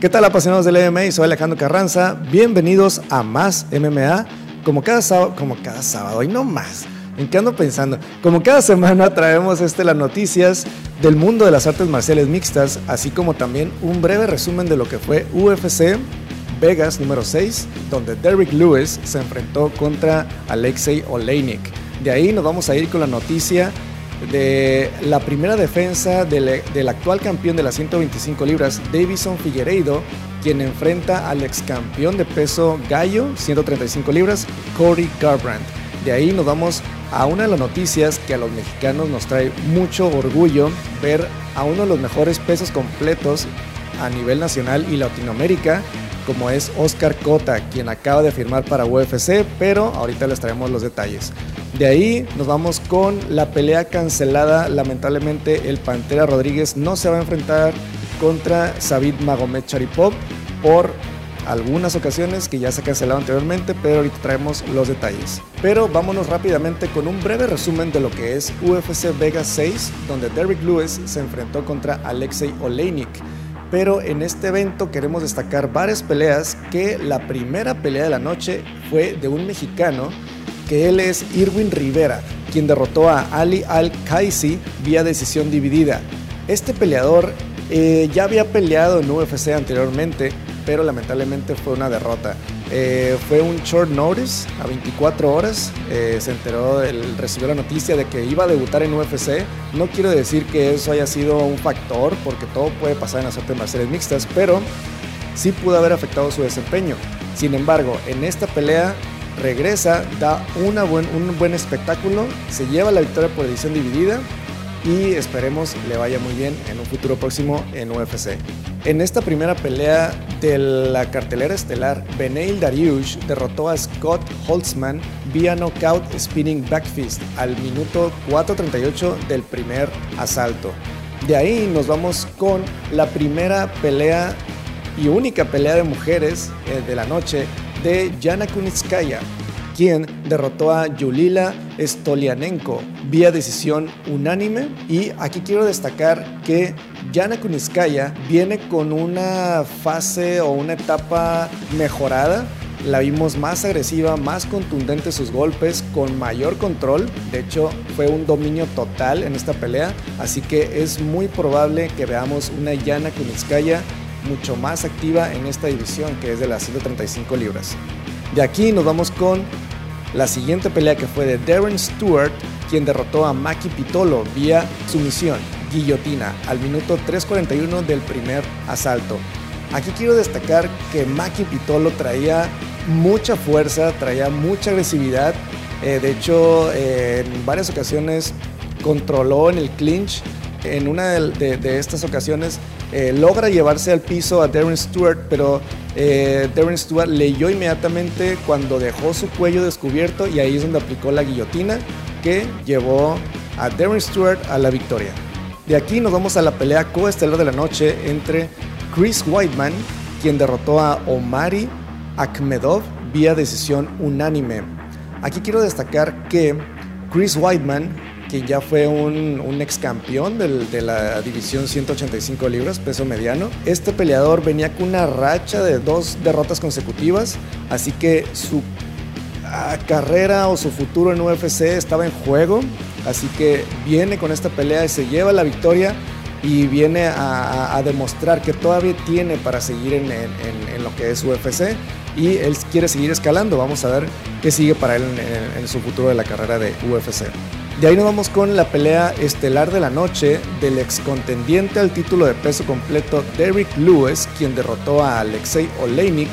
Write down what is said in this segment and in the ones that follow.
¿Qué tal apasionados del MMA? Soy Alejandro Carranza. Bienvenidos a Más MMA. Como cada sábado, como cada sábado, y no más. ¿En qué ando pensando? Como cada semana traemos este, las noticias del mundo de las artes marciales mixtas, así como también un breve resumen de lo que fue UFC Vegas número 6, donde Derrick Lewis se enfrentó contra Alexei Oleinik. De ahí nos vamos a ir con la noticia de la primera defensa del, del, actual campeón de las 125 libras, Davison Figueiredo, quien enfrenta al ex campeón de peso gallo, 135 libras, Corey Garbrandt. De ahí nos vamos a una de las noticias que a los mexicanos nos trae mucho orgullo ver a uno de los mejores pesos completos a nivel nacional y Latinoamérica, como es Oscar Cota, quien acaba de firmar para UFC, pero ahorita les traemos los detalles. De ahí nos vamos con la pelea cancelada. Lamentablemente el Pantera Rodríguez no se va a enfrentar contra Sabid Magomed Charipov por algunas ocasiones que ya se ha cancelado anteriormente, pero ahorita traemos los detalles. Pero vámonos rápidamente con un breve resumen de lo que es UFC Vegas 6, donde Derrick Lewis se enfrentó contra Alexei Oleinik. Pero en este evento queremos destacar varias peleas que la primera pelea de la noche fue de un mexicano que él es Irwin Rivera, quien derrotó a Ali Al-Kaisi vía decisión dividida. Este peleador eh, ya había peleado en UFC anteriormente, pero lamentablemente fue una derrota. Eh, fue un short notice, a 24 horas, eh, se enteró, él recibió la noticia de que iba a debutar en UFC. No quiero decir que eso haya sido un factor, porque todo puede pasar en las artes marciales mixtas, pero sí pudo haber afectado su desempeño. Sin embargo, en esta pelea regresa, da una buen, un buen espectáculo, se lleva la victoria por edición dividida y esperemos le vaya muy bien en un futuro próximo en UFC. En esta primera pelea de la cartelera estelar, Beneil Dariush derrotó a Scott Holtzman vía knockout spinning backfist al minuto 4.38 del primer asalto. De ahí nos vamos con la primera pelea y única pelea de mujeres eh, de la noche de Yana Kunitskaya, quien derrotó a Yulila Stolianenko vía decisión unánime. Y aquí quiero destacar que Yana Kunitskaya viene con una fase o una etapa mejorada. La vimos más agresiva, más contundente sus golpes, con mayor control. De hecho, fue un dominio total en esta pelea. Así que es muy probable que veamos una Yana Kunitskaya mucho más activa en esta división que es de las 135 libras. De aquí nos vamos con la siguiente pelea que fue de Darren Stewart, quien derrotó a Maki Pitolo vía sumisión, guillotina, al minuto 3.41 del primer asalto. Aquí quiero destacar que Maki Pitolo traía mucha fuerza, traía mucha agresividad. Eh, de hecho, eh, en varias ocasiones controló en el clinch. En una de estas ocasiones eh, logra llevarse al piso a Darren Stewart, pero eh, Darren Stewart leyó inmediatamente cuando dejó su cuello descubierto y ahí es donde aplicó la guillotina que llevó a Darren Stewart a la victoria. De aquí nos vamos a la pelea coestelar de la noche entre Chris Whiteman, quien derrotó a Omari Akhmedov vía decisión unánime. Aquí quiero destacar que Chris Whiteman quien ya fue un, ex campeón de la división 185 libras, peso mediano. Este peleador venía con una racha de dos derrotas consecutivas, así que su ah, carrera o su futuro en UFC estaba en juego, así que viene con esta pelea y se lleva la victoria y viene a, demostrar que todavía tiene para seguir en, lo que es UFC y él quiere seguir escalando. Vamos a ver qué sigue para él en su futuro de la carrera de UFC. De ahí nos vamos con la pelea estelar de la noche del ex contendiente al título de peso completo Derrick Lewis, quien derrotó a Alexei Oleinik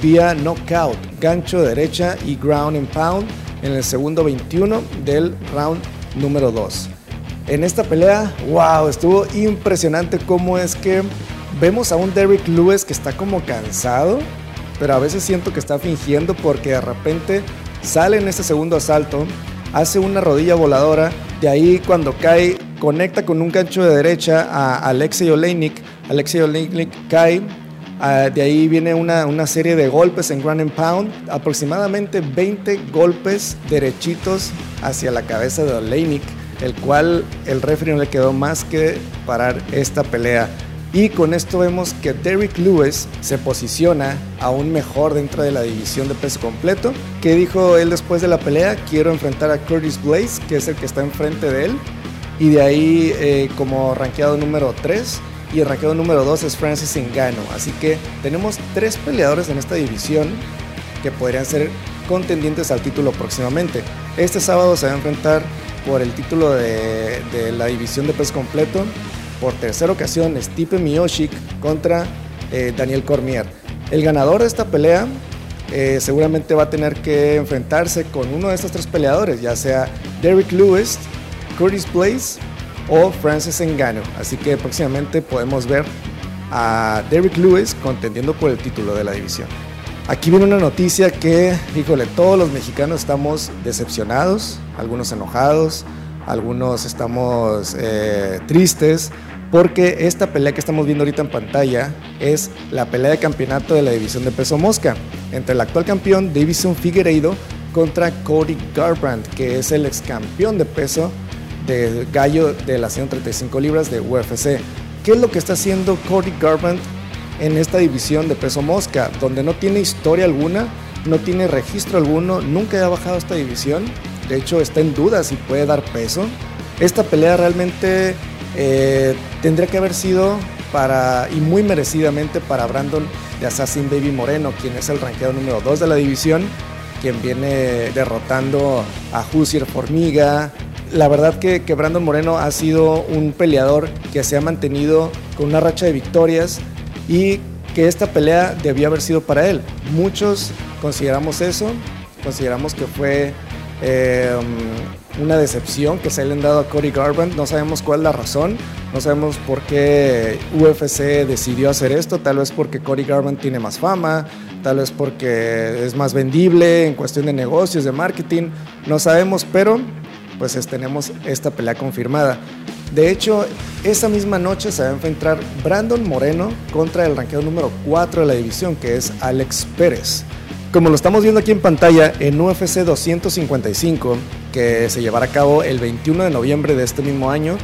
vía knockout, gancho derecha y ground and pound en el segundo 21 del round número 2. En esta pelea, wow, estuvo impresionante cómo es que vemos a un Derrick Lewis que está como cansado, pero a veces siento que está fingiendo porque de repente sale en este segundo asalto hace una rodilla voladora, de ahí cuando cae conecta con un gancho de derecha a Alexei Oleinik, Alexei Oleinik cae, ah, de ahí viene una, una, serie de golpes en ground and pound, aproximadamente 20 golpes derechitos hacia la cabeza de Oleinik, el cual el referee no le quedó más que parar esta pelea. Y con esto vemos que Derrick Lewis se posiciona aún mejor dentro de la división de peso completo. Que dijo él después de la pelea? Quiero enfrentar a Curtis Blaze, que es el que está enfrente de él. Y de ahí eh, como rankeado número 3 y el rankeado número 2 es Francis Ngannou. Así que tenemos tres peleadores en esta división que podrían ser contendientes al título próximamente. Este sábado se va a enfrentar por el título de, de la división de peso completo por tercera ocasión Stipe Miocic contra eh, Daniel Cormier. El ganador de esta pelea eh, seguramente va a tener que enfrentarse con uno de estos tres peleadores, ya sea Derrick Lewis, Curtis Blaze o Francis Ngannou. Así que próximamente podemos ver a Derrick Lewis contendiendo por el título de la división. Aquí viene una noticia que, híjole, todos los mexicanos estamos decepcionados, algunos enojados, algunos estamos eh, tristes, porque esta pelea que estamos viendo ahorita en pantalla es la pelea de campeonato de la división de peso mosca entre el actual campeón Davison Figueiredo contra Cody Garbrandt, que es el ex campeón de peso de gallo de las 135 libras de UFC. ¿Qué es lo que está haciendo Cody Garbrandt en esta división de peso mosca, donde no tiene historia alguna, no tiene registro alguno, nunca ha bajado esta división? De hecho, está en duda si puede dar peso. Esta pelea realmente eh, tendría que haber sido para, y muy merecidamente para Brandon de Assassin Baby Moreno, quien es el ranqueado número 2 de la división, quien viene derrotando a Husier Formiga. La verdad que, que Brandon Moreno ha sido un peleador que se ha mantenido con una racha de victorias y que esta pelea debió haber sido para él. Muchos consideramos eso, consideramos que fue eh, una decepción que se le han dado a Cody Garbrandt. No sabemos cuál es la razón, no sabemos por qué UFC decidió hacer esto. Tal vez porque Cody Garbrandt tiene más fama, tal vez porque es más vendible en cuestión de negocios, de marketing. No sabemos, pero pues tenemos esta pelea confirmada. De hecho, esa misma noche se va a enfrentar Brandon Moreno contra el ranqueo número 4 de la división, que es Alex Pérez. Como lo estamos viendo aquí en pantalla, en UFC 255, que se llevará a cabo el 21 de noviembre de este mismo año,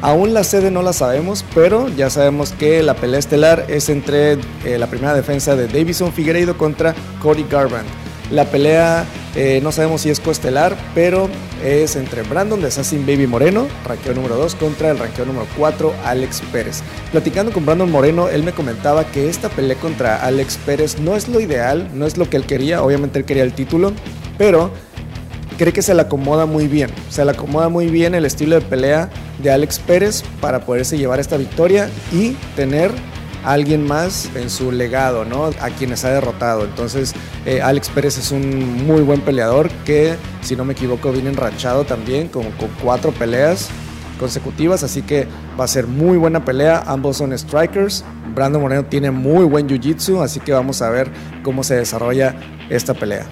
aún la sede no la sabemos, pero ya sabemos que la pelea estelar es entre eh, la primera defensa de Davison Figueiredo contra Cody Garbrandt. La pelea eh, no sabemos si es coestelar, pero es entre Brandon de Assassin Baby Moreno, ranqueo número 2, contra el ranqueo número 4, Alex Pérez. Platicando con Brandon Moreno, él me comentaba que esta pelea contra Alex Pérez no es lo ideal, no es lo que él quería, obviamente él quería el título, pero cree que se le acomoda muy bien. Se le acomoda muy bien el estilo de pelea de Alex Pérez para poderse llevar esta victoria y tener alguien más en su legado, ¿no? A quienes ha derrotado. Entonces, eh, Alex Pérez es un muy buen peleador que, si no me equivoco, viene enrachado también con, con cuatro peleas consecutivas, así que va a ser muy buena pelea. Ambos son strikers. Brandon Moreno tiene muy buen jiu-jitsu, así que vamos a ver cómo se desarrolla esta pelea.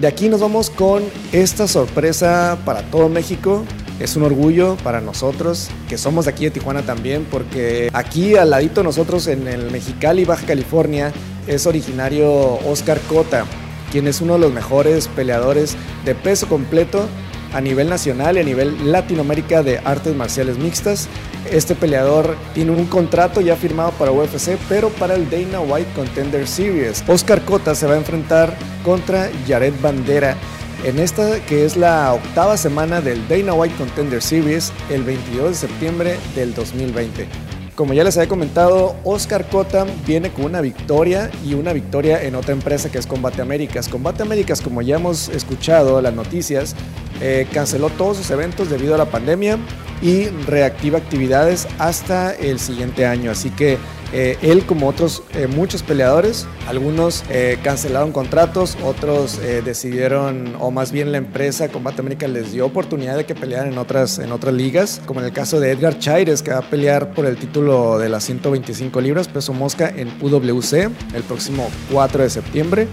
De aquí nos vamos con esta sorpresa para todo México es un orgullo para nosotros que somos de aquí de Tijuana también, porque aquí al ladito nosotros en el Mexicali, Baja California, es originario Oscar Cota, quien es uno de los mejores peleadores de peso completo a nivel nacional y a nivel Latinoamérica de artes marciales mixtas. Este peleador tiene un contrato ya firmado para UFC, pero para el Dana White Contender Series. Oscar Cota se va a enfrentar contra Jared Bandera en esta que es la octava semana del Dana White Contender Series el 22 de septiembre del 2020. Como ya les había comentado, Oscar Cota viene con una victoria y una victoria en otra empresa que es Combate Américas. Combate Américas, como ya hemos escuchado las noticias, eh, canceló todos sus eventos debido a la pandemia y reactiva actividades hasta el siguiente año. Así que eh, él como otros eh, muchos peleadores, algunos eh, cancelaron contratos, otros decidieron, o más bien la empresa Combate América les dio oportunidad de que pelearan en otras, en otras ligas, como en el caso de Edgar Chaires, que va a pelear por el título de las 125 libras peso mosca en UWC el próximo 4 de septiembre.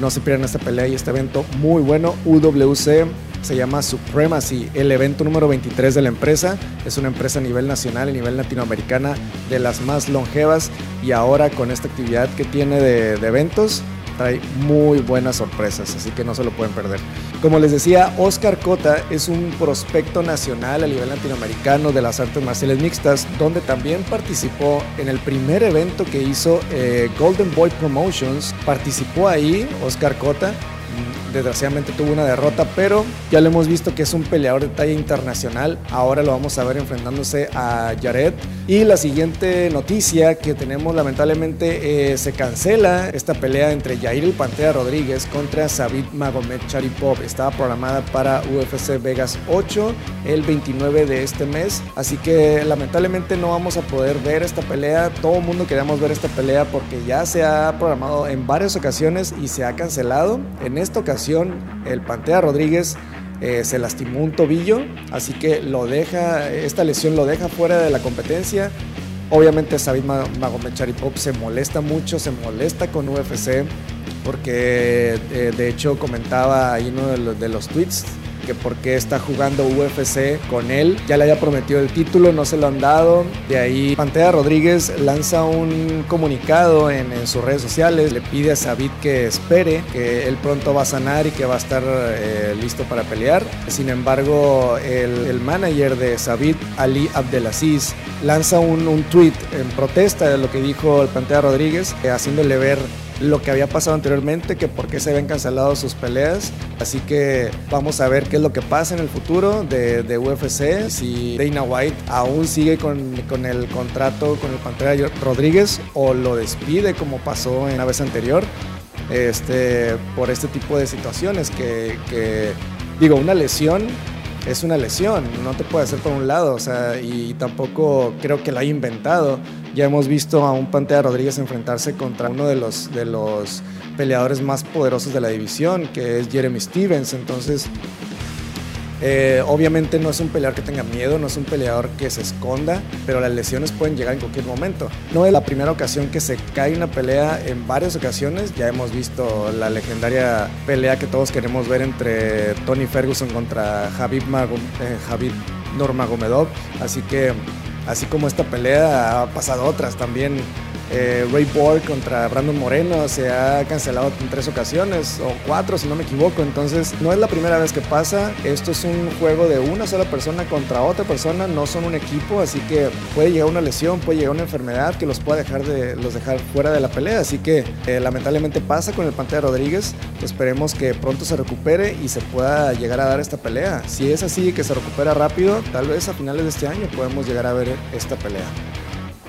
No se pierdan esta pelea y este evento muy bueno. UWC se llama Supremacy, el evento número 23 de la empresa. Es una empresa a nivel nacional, a nivel latinoamericana, de las más longevas y ahora con esta actividad que tiene de, eventos, trae muy buenas sorpresas, así que no se lo pueden perder. Como les decía, Oscar Cota es un prospecto nacional a nivel latinoamericano de las artes marciales mixtas, donde también participó en el primer evento que hizo eh, Golden Boy Promotions. Participó ahí Oscar Cota desgraciadamente tuvo una derrota, pero ya lo hemos visto que es un peleador de talla internacional. Ahora lo vamos a ver enfrentándose a Jared. Y la siguiente noticia que tenemos lamentablemente eh, se cancela esta pelea entre Jair el Pantera Rodríguez contra Sabit Magomed Charipov. Estaba programada para UFC Vegas 8 el 29 de este mes. Así que lamentablemente no vamos a poder ver esta pelea. Todo el mundo queríamos ver esta pelea porque ya se ha programado en varias ocasiones y se ha cancelado. En esta ocasión el Pantea Rodríguez eh, se lastimó un tobillo, así que lo deja, esta lesión lo deja fuera de la competencia. Obviamente Sabid Magomed Charipov se molesta mucho, se molesta con UFC, porque eh, de hecho comentaba ahí uno de los, de los tweets que por qué está jugando UFC con él. Ya le había prometido el título, no se lo han dado. De ahí Pantera Rodríguez lanza un comunicado en, sus redes sociales, le pide a Sabit que espere, que él pronto va a sanar y que va a estar eh, listo para pelear. Sin embargo, el, manager de Sabit, Ali Abdelaziz, lanza un, un tweet en protesta de lo que dijo el Pantera Rodríguez, eh, haciéndole ver lo que había pasado anteriormente, que por qué se habían cancelado sus peleas. Así que vamos a ver qué es lo que pasa en el futuro de, de UFC. Si Dana White aún sigue con, con, el contrato con el Pantera Rodríguez o lo despide como pasó en la vez anterior. Este, por este tipo de situaciones que, que digo, una lesión es una lesión, no te puede hacer por un lado, o sea, y tampoco creo que la haya inventado. Ya hemos visto a un Pantera Rodríguez enfrentarse contra uno de los, de los peleadores más poderosos de la división, que es Jeremy Stevens, entonces eh, obviamente no es un peleador que tenga miedo, no es un peleador que se esconda, pero las lesiones pueden llegar en cualquier momento. No es la primera ocasión que se cae una pelea en varias ocasiones. Ya hemos visto la legendaria pelea que todos queremos ver entre Tony Ferguson contra Javib, eh, Normagomedov. Así que, así como esta pelea, ha pasado otras también eh, Ray Borg contra Brandon Moreno se ha cancelado en tres ocasiones o cuatro si no me equivoco. Entonces no es la primera vez que pasa. Esto es un juego de una sola persona contra otra persona. No son un equipo, así que puede llegar una lesión, puede llegar una enfermedad que los pueda dejar de los dejar fuera de la pelea. Así que eh, lamentablemente pasa con el Pantera Rodríguez. Esperemos que pronto se recupere y se pueda llegar a dar esta pelea. Si es así que se recupera rápido, tal vez a finales de este año podemos llegar a ver esta pelea.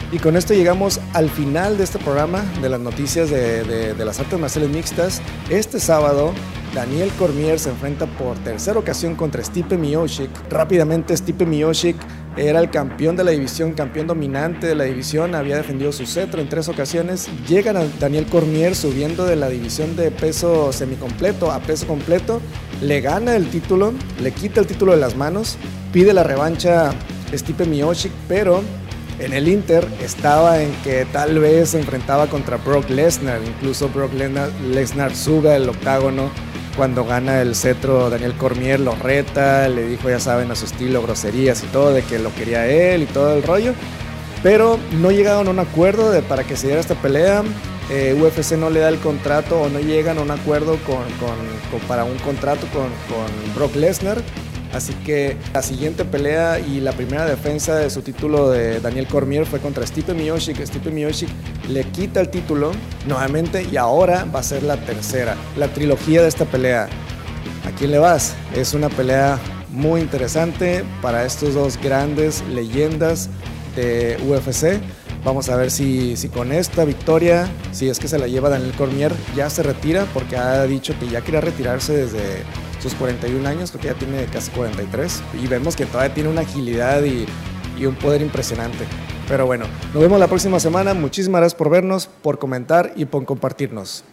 Y con esto llegamos al final de este programa de las noticias de, las artes marciales mixtas. Este sábado, Daniel Cormier se enfrenta por tercera ocasión contra Stipe Miocic. Rápidamente, Stipe Miocic era el campeón de la división, campeón dominante de la división, había defendido su cetro en tres ocasiones. Llega Daniel Cormier subiendo de la división de peso semicompleto a peso completo, le gana el título, le quita el título de las manos, pide la revancha Stipe Miocic, pero en el Inter estaba en que tal vez se enfrentaba contra Brock Lesnar, incluso Brock Lesnar sube al octágono cuando gana el cetro Daniel Cormier lo reta, le dijo ya saben a su estilo groserías y todo de que lo quería él y todo el rollo, pero no llegaron a un acuerdo de, para que se diera esta pelea. Eh, UFC no le da el contrato o no llegan a un acuerdo con, para un contrato con, con Brock Lesnar Así que la siguiente pelea y la primera defensa de su título de Daniel Cormier fue contra Stipe Miocic. Stipe Miocic le quita el título nuevamente y ahora va a ser la tercera, la trilogía de esta pelea. ¿A quién le vas? Es una pelea muy interesante para estos dos grandes leyendas de UFC. Vamos a ver si, si, con esta victoria, si es que se la lleva Daniel Cormier, ya se retira porque ha dicho que ya quería retirarse desde sus 41 años, creo que ya tiene casi 43, y vemos que todavía tiene una agilidad y, y un poder impresionante. Pero bueno, nos vemos la próxima semana. Muchísimas gracias por vernos, por comentar y por compartirnos.